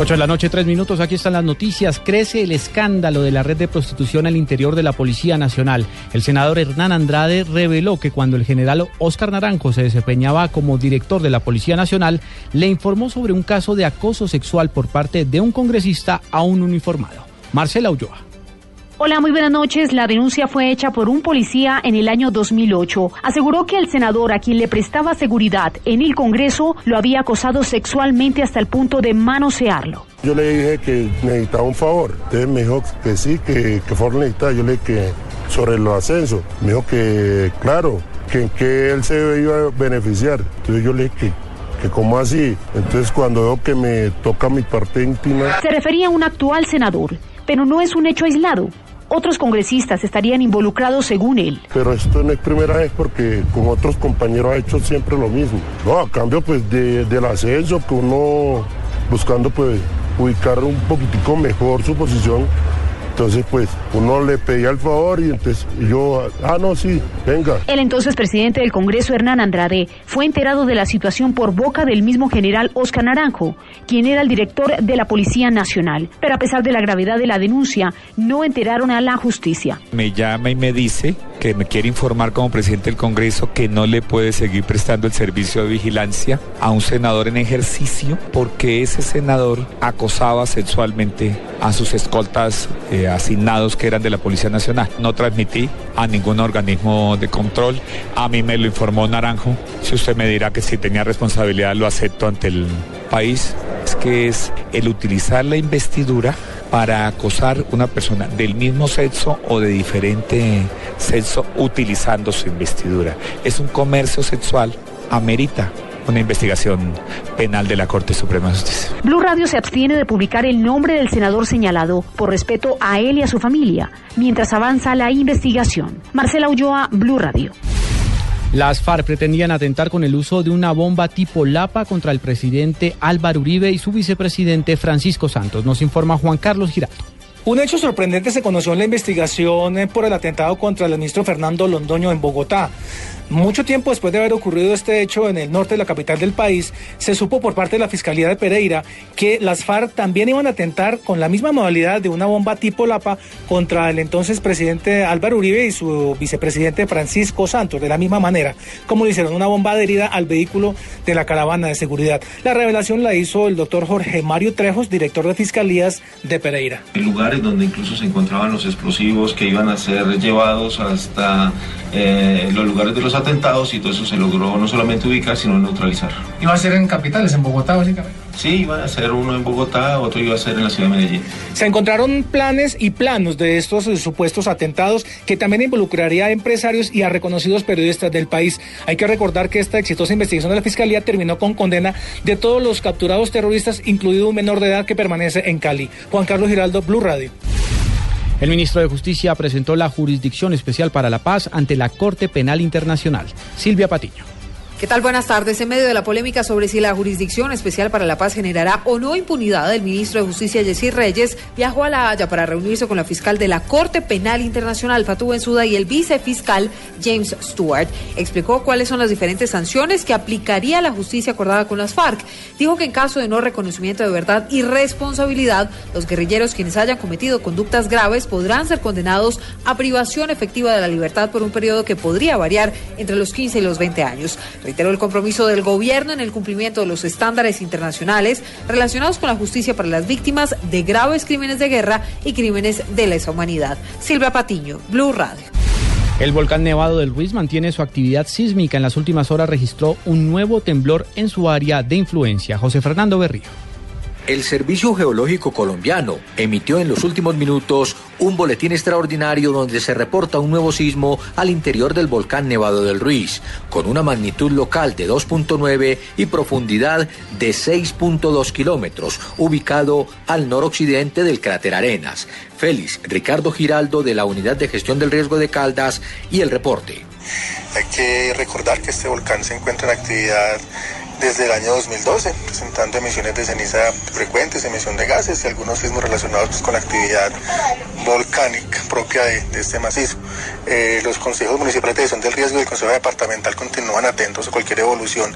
8 de la noche, tres minutos. Aquí están las noticias. Crece el escándalo de la red de prostitución al interior de la Policía Nacional. El senador Hernán Andrade reveló que cuando el general Oscar Naranjo se desempeñaba como director de la Policía Nacional, le informó sobre un caso de acoso sexual por parte de un congresista a un uniformado. Marcela Ulloa. Hola, muy buenas noches. La denuncia fue hecha por un policía en el año 2008. Aseguró que el senador a quien le prestaba seguridad en el Congreso lo había acosado sexualmente hasta el punto de manosearlo. Yo le dije que necesitaba un favor. Entonces me dijo que sí, que, que favor necesitaba. Yo le dije que sobre los ascensos. Me dijo que, claro, que que él se iba a beneficiar. Entonces yo le dije que que como así, entonces cuando veo que me toca mi parte íntima. Se refería a un actual senador, pero no es un hecho aislado. Otros congresistas estarían involucrados según él. Pero esto no es primera vez porque con otros compañeros ha hecho siempre lo mismo. No, a cambio pues de, del ascenso que uno buscando pues ubicar un poquitico mejor su posición entonces, pues, uno le pedía el favor y entonces yo, ah, no, sí, venga. El entonces presidente del Congreso, Hernán Andrade, fue enterado de la situación por boca del mismo general Oscar Naranjo, quien era el director de la Policía Nacional. Pero a pesar de la gravedad de la denuncia, no enteraron a la justicia. Me llama y me dice que me quiere informar como presidente del Congreso que no le puede seguir prestando el servicio de vigilancia a un senador en ejercicio porque ese senador acosaba sexualmente a sus escoltas eh, asignados que eran de la Policía Nacional. No transmití a ningún organismo de control. A mí me lo informó Naranjo. Si usted me dirá que si tenía responsabilidad lo acepto ante el país. Es que es el utilizar la investidura para acosar una persona del mismo sexo o de diferente sexo utilizando su investidura. Es un comercio sexual, amerita una investigación penal de la Corte Suprema de Justicia. Blue Radio se abstiene de publicar el nombre del senador señalado por respeto a él y a su familia, mientras avanza la investigación. Marcela Ulloa, Blue Radio. Las FARC pretendían atentar con el uso de una bomba tipo Lapa contra el presidente Álvaro Uribe y su vicepresidente Francisco Santos. Nos informa Juan Carlos Giraldo. Un hecho sorprendente se conoció en la investigación eh, por el atentado contra el ministro Fernando Londoño en Bogotá. Mucho tiempo después de haber ocurrido este hecho en el norte de la capital del país, se supo por parte de la Fiscalía de Pereira que las FARC también iban a atentar con la misma modalidad de una bomba tipo Lapa contra el entonces presidente Álvaro Uribe y su vicepresidente Francisco Santos, de la misma manera, como le hicieron una bomba adherida al vehículo de la caravana de seguridad. La revelación la hizo el doctor Jorge Mario Trejos, director de Fiscalías de Pereira. En lugares donde incluso se encontraban los explosivos que iban a ser llevados hasta eh, los lugares de los atentados y todo eso se logró no solamente ubicar, sino neutralizar. ¿Iba a ser en capitales, en Bogotá básicamente? Sí, iba a ser uno en Bogotá, otro iba a ser en la ciudad de Medellín. Se encontraron planes y planos de estos eh, supuestos atentados que también involucraría a empresarios y a reconocidos periodistas del país. Hay que recordar que esta exitosa investigación de la Fiscalía terminó con condena de todos los capturados terroristas, incluido un menor de edad que permanece en Cali. Juan Carlos Giraldo, Blue Radio. El ministro de Justicia presentó la Jurisdicción Especial para la Paz ante la Corte Penal Internacional. Silvia Patiño. ¿Qué tal? Buenas tardes. En medio de la polémica sobre si la Jurisdicción Especial para la Paz generará o no impunidad, el ministro de Justicia, Jessy Reyes, viajó a La Haya para reunirse con la fiscal de la Corte Penal Internacional, Fatou Bensouda, y el vicefiscal, James Stewart. Explicó cuáles son las diferentes sanciones que aplicaría la justicia acordada con las FARC. Dijo que en caso de no reconocimiento de verdad y responsabilidad, los guerrilleros quienes hayan cometido conductas graves podrán ser condenados a privación efectiva de la libertad por un periodo que podría variar entre los 15 y los 20 años. Reiteró el compromiso del gobierno en el cumplimiento de los estándares internacionales relacionados con la justicia para las víctimas de graves crímenes de guerra y crímenes de lesa humanidad. Silvia Patiño, Blue Radio. El volcán Nevado del Ruiz mantiene su actividad sísmica. En las últimas horas registró un nuevo temblor en su área de influencia. José Fernando Berrío. El Servicio Geológico Colombiano emitió en los últimos minutos un boletín extraordinario donde se reporta un nuevo sismo al interior del volcán Nevado del Ruiz, con una magnitud local de 2.9 y profundidad de 6.2 kilómetros, ubicado al noroccidente del cráter Arenas. Félix Ricardo Giraldo de la Unidad de Gestión del Riesgo de Caldas y el reporte. Hay que recordar que este volcán se encuentra en actividad desde el año 2012, presentando emisiones de ceniza frecuentes, emisión de gases y algunos sismos relacionados pues, con la actividad volcánica propia de, este macizo. Eh, los consejos municipales de gestión del riesgo y el consejo departamental continúan atentos a cualquier evolución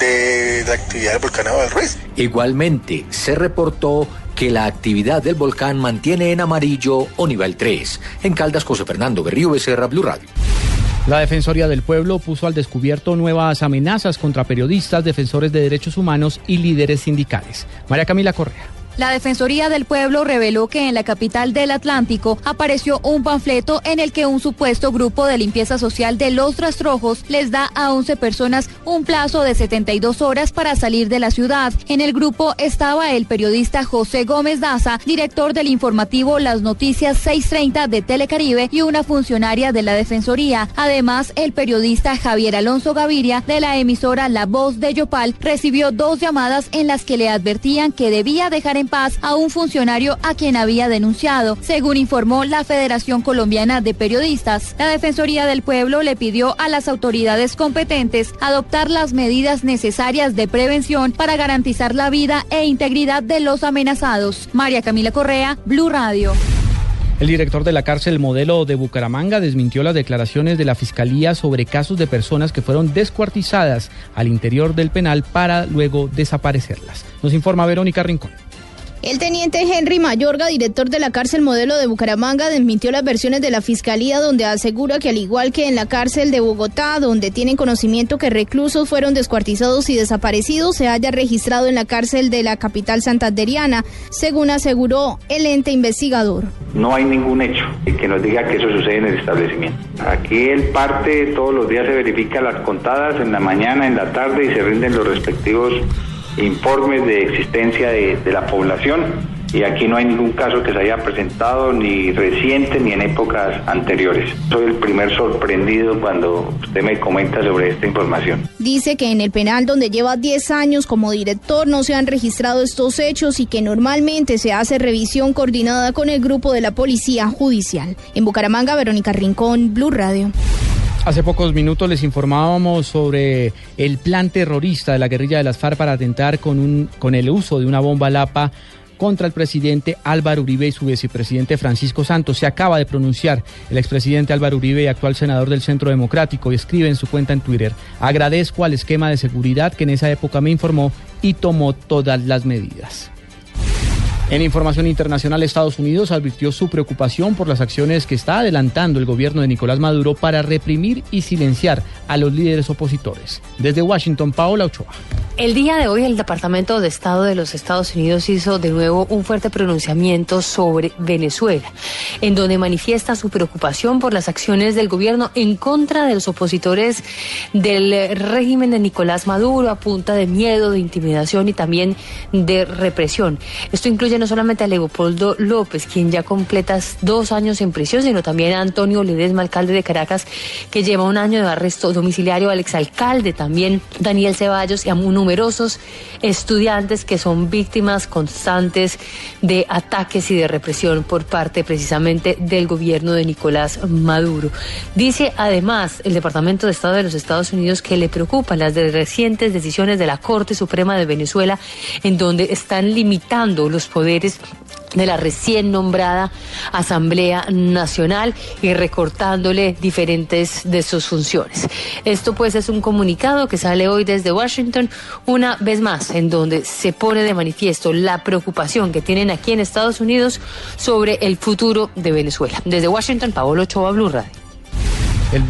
de la actividad del volcán del Ruiz. Igualmente, se reportó que la actividad del volcán mantiene en amarillo o nivel 3. En Caldas, José Fernando Berrío Becerra, Blue Radio. La Defensoría del Pueblo puso al descubierto nuevas amenazas contra periodistas, defensores de derechos humanos y líderes sindicales. María Camila Correa. La Defensoría del Pueblo reveló que en la capital del Atlántico apareció un panfleto en el que un supuesto grupo de limpieza social de los rastrojos les da a 11 personas un plazo de 72 horas para salir de la ciudad. En el grupo estaba el periodista José Gómez Daza, director del informativo Las Noticias 630 de Telecaribe y una funcionaria de la Defensoría. Además, el periodista Javier Alonso Gaviria de la emisora La Voz de Yopal recibió dos llamadas en las que le advertían que debía dejar en paz a un funcionario a quien había denunciado. Según informó la Federación Colombiana de Periodistas, la Defensoría del Pueblo le pidió a las autoridades competentes adoptar las medidas necesarias de prevención para garantizar la vida e integridad de los amenazados. María Camila Correa, Blue Radio. El director de la cárcel modelo de Bucaramanga desmintió las declaraciones de la Fiscalía sobre casos de personas que fueron descuartizadas al interior del penal para luego desaparecerlas. Nos informa Verónica Rincón. El teniente Henry Mayorga, director de la cárcel modelo de Bucaramanga, desmintió las versiones de la fiscalía donde asegura que al igual que en la cárcel de Bogotá, donde tienen conocimiento que reclusos fueron descuartizados y desaparecidos, se haya registrado en la cárcel de la capital santanderiana, según aseguró el ente investigador. No hay ningún hecho que nos diga que eso sucede en el establecimiento. Aquí el parte todos los días se verifica las contadas en la mañana, en la tarde y se rinden los respectivos informes de existencia de, la población y aquí no hay ningún caso que se haya presentado ni reciente ni en épocas anteriores. Soy el primer sorprendido cuando usted me comenta sobre esta información. Dice que en el penal donde lleva 10 años como director no se han registrado estos hechos y que normalmente se hace revisión coordinada con el grupo de la Policía Judicial. En Bucaramanga, Verónica Rincón, Blue Radio. Hace pocos minutos les informábamos sobre el plan terrorista de la guerrilla de las FARC para atentar con, un, con el uso de una bomba Lapa contra el presidente Álvaro Uribe y su vicepresidente Francisco Santos. Se acaba de pronunciar el expresidente Álvaro Uribe y actual senador del Centro Democrático y escribe en su cuenta en Twitter, agradezco al esquema de seguridad que en esa época me informó y tomó todas las medidas. En información internacional, Estados Unidos advirtió su preocupación por las acciones que está adelantando el gobierno de Nicolás Maduro para reprimir y silenciar a los líderes opositores. Desde Washington, Paola Ochoa. El día de hoy el Departamento de Estado de los Estados Unidos hizo de nuevo un fuerte pronunciamiento sobre Venezuela, en donde manifiesta su preocupación por las acciones del gobierno en contra de los opositores del régimen de Nicolás Maduro a punta de miedo, de intimidación y también de represión. Esto incluye no solamente a Leopoldo López, quien ya completa dos años en prisión, sino también a Antonio Ledesma, alcalde de Caracas, que lleva un año de arresto domiciliario, al exalcalde también Daniel Ceballos y a un numerosos estudiantes que son víctimas constantes de ataques y de represión por parte precisamente del gobierno de Nicolás Maduro. Dice además el Departamento de Estado de los Estados Unidos que le preocupan las recientes decisiones de la Corte Suprema de Venezuela en donde están limitando los poderes de la recién nombrada Asamblea Nacional y recortándole diferentes de sus funciones. Esto pues es un comunicado que sale hoy desde Washington una vez más en donde se pone de manifiesto la preocupación que tienen aquí en Estados Unidos sobre el futuro de Venezuela. Desde Washington, Paolo Ochoa, Blue Radio.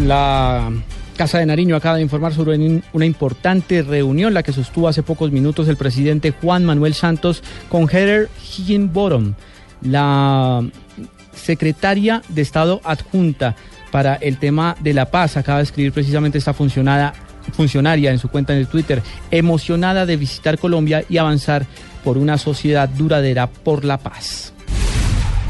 la Casa de Nariño acaba de informar sobre una importante reunión, la que sostuvo hace pocos minutos el presidente Juan Manuel Santos con Heather Higginbottom, la secretaria de Estado adjunta para el tema de la paz. Acaba de escribir precisamente esta funcionaria en su cuenta en el Twitter, emocionada de visitar Colombia y avanzar por una sociedad duradera por la paz.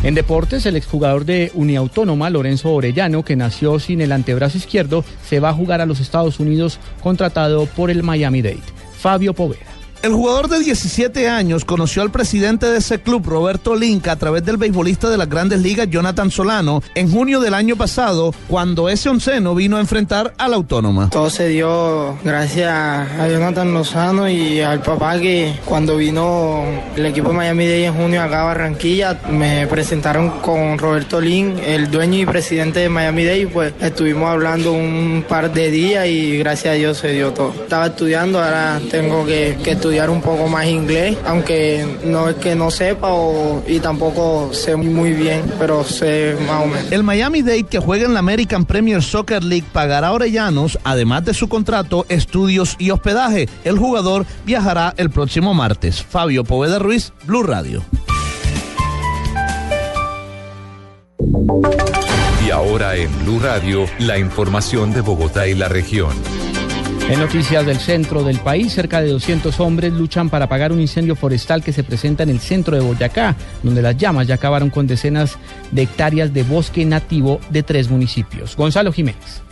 En deportes, el exjugador de Uniautónoma, Lorenzo Orellano, que nació sin el antebrazo izquierdo, se va a jugar a los Estados Unidos contratado por el Miami Dade. Fabio Poveda. El jugador de 17 años conoció al presidente de ese club, Roberto Linca, a través del beisbolista de las grandes ligas, Jonathan Solano, en junio del año pasado, cuando ese onceno vino a enfrentar a la autónoma. Todo se dio gracias a Jonathan Lozano y al papá que cuando vino el equipo de Miami Day en junio acá a Barranquilla, me presentaron con Roberto Lin, el dueño y presidente de Miami Day, pues estuvimos hablando un par de días y gracias a Dios se dio todo. Estaba estudiando, ahora tengo que, que estudiar un poco más inglés, aunque no es que no sepa y tampoco sé muy bien, pero sé más o menos. El Miami Dade que juega en la American Premier Soccer League pagará a Orellanos, además de su contrato, estudios y hospedaje. El jugador viajará el próximo martes. Fabio Poveda Ruiz, Blue Radio. Y ahora en Blue Radio, la información de Bogotá y la región. En noticias del centro del país, cerca de 200 hombres luchan para apagar un incendio forestal que se presenta en el centro de Boyacá, donde las llamas ya acabaron con decenas de hectáreas de bosque nativo de tres municipios. Gonzalo Jiménez.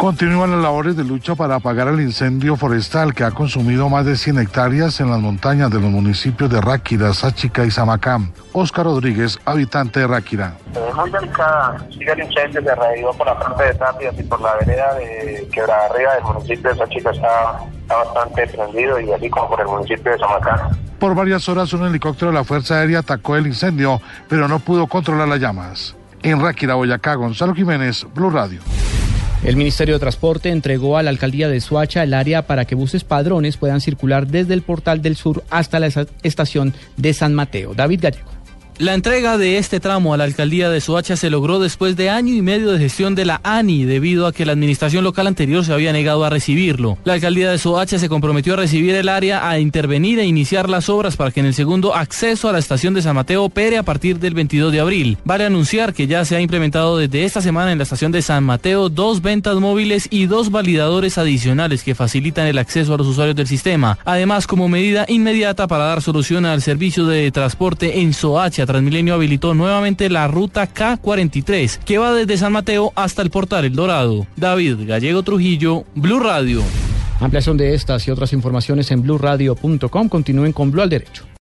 Continúan las labores de lucha para apagar el incendio forestal que ha consumido más de 100 hectáreas en las montañas de los municipios de Ráquira, Sáchica y Samacán. Oscar Rodríguez, habitante de Ráquira. Es muy delicada. Sigue el incendio se reavivó por la parte de Tapias y por la vereda de Quebrada Arriba del municipio de Sáchica está, está bastante prendido y así como por el municipio de Samacán. Por varias horas un helicóptero de la Fuerza Aérea atacó el incendio, pero no pudo controlar las llamas. En Ráquira, Boyacá, Gonzalo Jiménez, Blue Radio. El Ministerio de Transporte entregó a la alcaldía de Suacha el área para que buses padrones puedan circular desde el portal del sur hasta la estación de San Mateo. David Gallego. La entrega de este tramo a la alcaldía de Soacha se logró después de año y medio de gestión de la ANI, debido a que la administración local anterior se había negado a recibirlo. La alcaldía de Soacha se comprometió a recibir el área, a intervenir e iniciar las obras para que en el segundo acceso a la estación de San Mateo opere a partir del 22 de abril. Vale anunciar que ya se ha implementado desde esta semana en la estación de San Mateo dos ventas móviles y dos validadores adicionales que facilitan el acceso a los usuarios del sistema. Además, como medida inmediata para dar solución al servicio de transporte en Soacha, Transmilenio habilitó nuevamente la ruta K43, que va desde San Mateo hasta el portal El Dorado. David Gallego Trujillo, Blue Radio. Ampliación de estas y otras informaciones en blueradio.com. Continúen con Blue al Derecho.